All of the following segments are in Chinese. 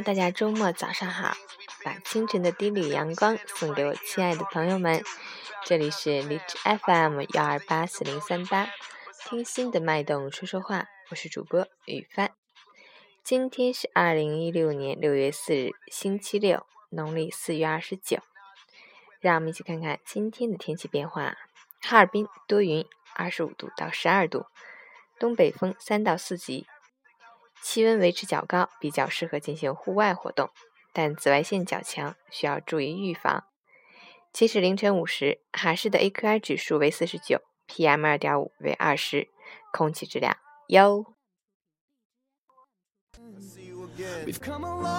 大家周末早上好！把清晨的第一缕阳光送给我亲爱的朋友们，这里是荔枝 FM 幺二八四零三八，听心的脉动说说话，我是主播雨帆。今天是二零一六年六月四日，星期六，农历四月二十九。让我们一起看看今天的天气变化：哈尔滨多云，二十五度到十二度，东北风三到四级。气温维持较高，比较适合进行户外活动，但紫外线较强，需要注意预防。截止凌晨五时，哈市的 AQI 指数为四十九，PM 二点五为二十，空气质量优。We've come a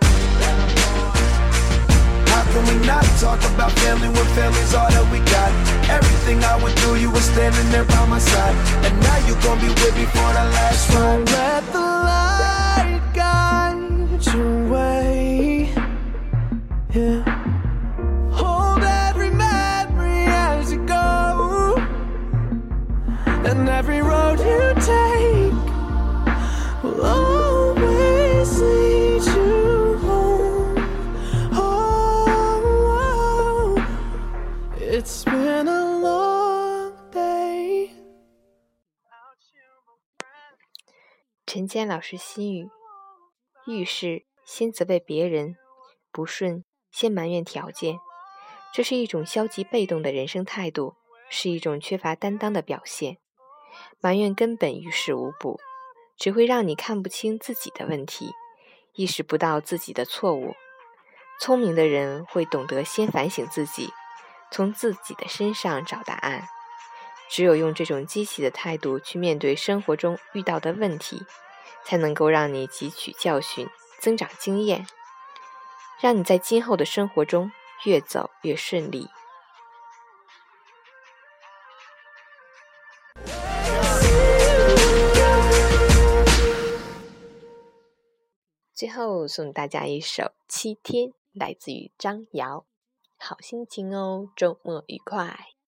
Can we not talk about family when family's all that we got? Everything I went through, you were standing there by my side. And now you gon' be with me for the last So ride. let the light guide your way. Yeah. Hold every memory as you go. And every road you take will 陈坚老师心语：遇事先责备别人，不顺先埋怨条件，这是一种消极被动的人生态度，是一种缺乏担当的表现。埋怨根本于事无补，只会让你看不清自己的问题，意识不到自己的错误。聪明的人会懂得先反省自己，从自己的身上找答案。只有用这种积极的态度去面对生活中遇到的问题，才能够让你汲取教训，增长经验，让你在今后的生活中越走越顺利。最后送大家一首《七天》，来自于张瑶。好心情哦，周末愉快。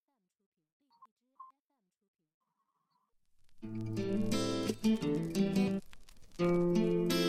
星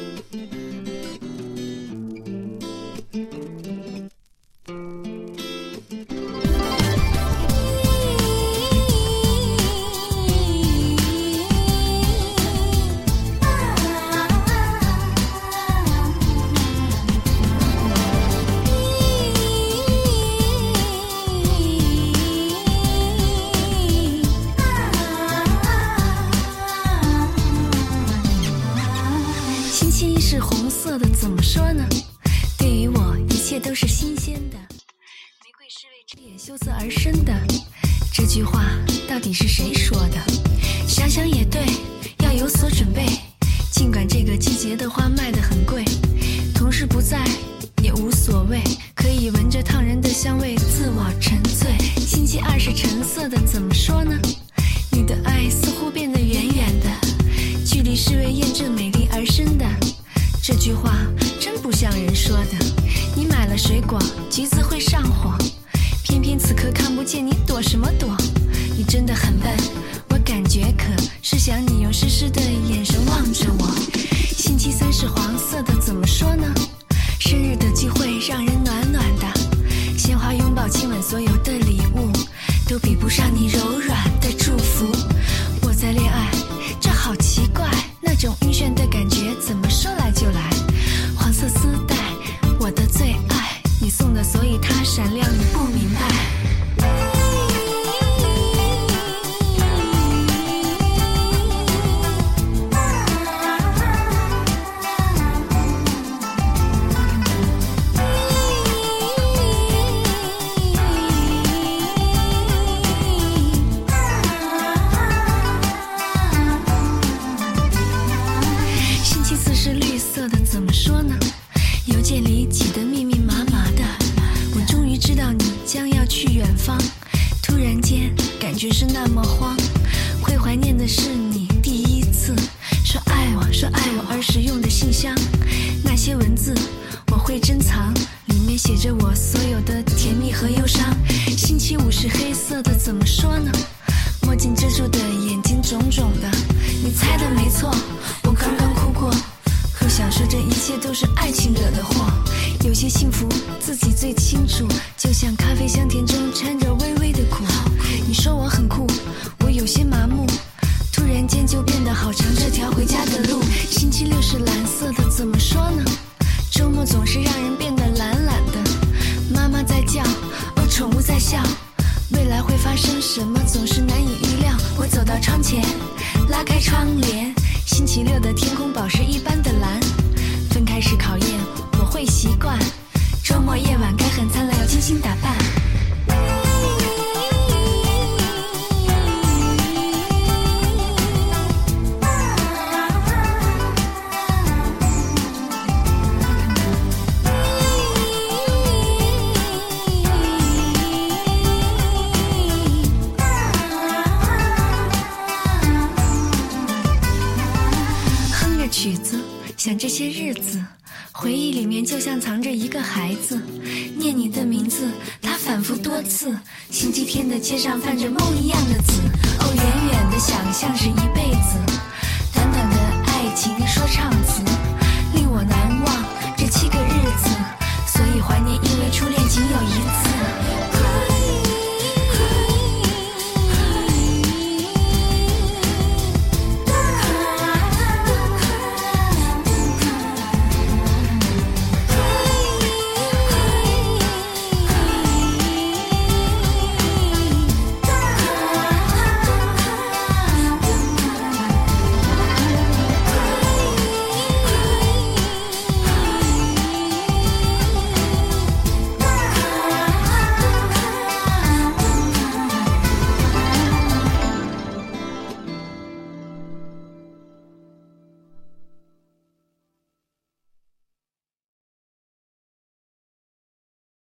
切都是新鲜的。玫瑰是为枝叶羞涩而生的。这句话到底是谁说的？想想也对，要有所准备。尽管这个季节的花卖得很贵，同事不在也无所谓，可以闻着烫人的香味自我沉醉。星期二是橙色的，怎么说呢？你的爱似乎变得远远的。距离是为验证美丽而生的。这句话真不像人说的。水果，橘子会上火，偏偏此刻看不见你，躲什么躲？你真的很笨，我感觉渴，是想你用湿湿的眼神望着我。星期三是黄色的，怎么说呢？生日的聚会让人暖暖的，鲜花拥抱亲吻，所有的礼物都比不上你柔。是爱情惹的祸，有些幸福自己最清楚，就像咖啡香甜中掺着微微的苦。你说我很酷，我有些麻木，突然间就变得好长这条回家的路。星期六是蓝色的，怎么说呢？周末总是让人变得懒懒的。妈妈在叫，哦，宠物在笑，未来会发生什么总是难以预料。我走到窗前，拉开窗帘，星期六的天空宝石一般的蓝。是考验，我会习惯。周末夜晚该很灿烂，要精心打扮。子，回忆里面就像藏着一个孩子，念你的名字，他反复多次，星期天的街上泛着梦一样的紫，哦，远远的想象是一辈子，短短的爱情说唱。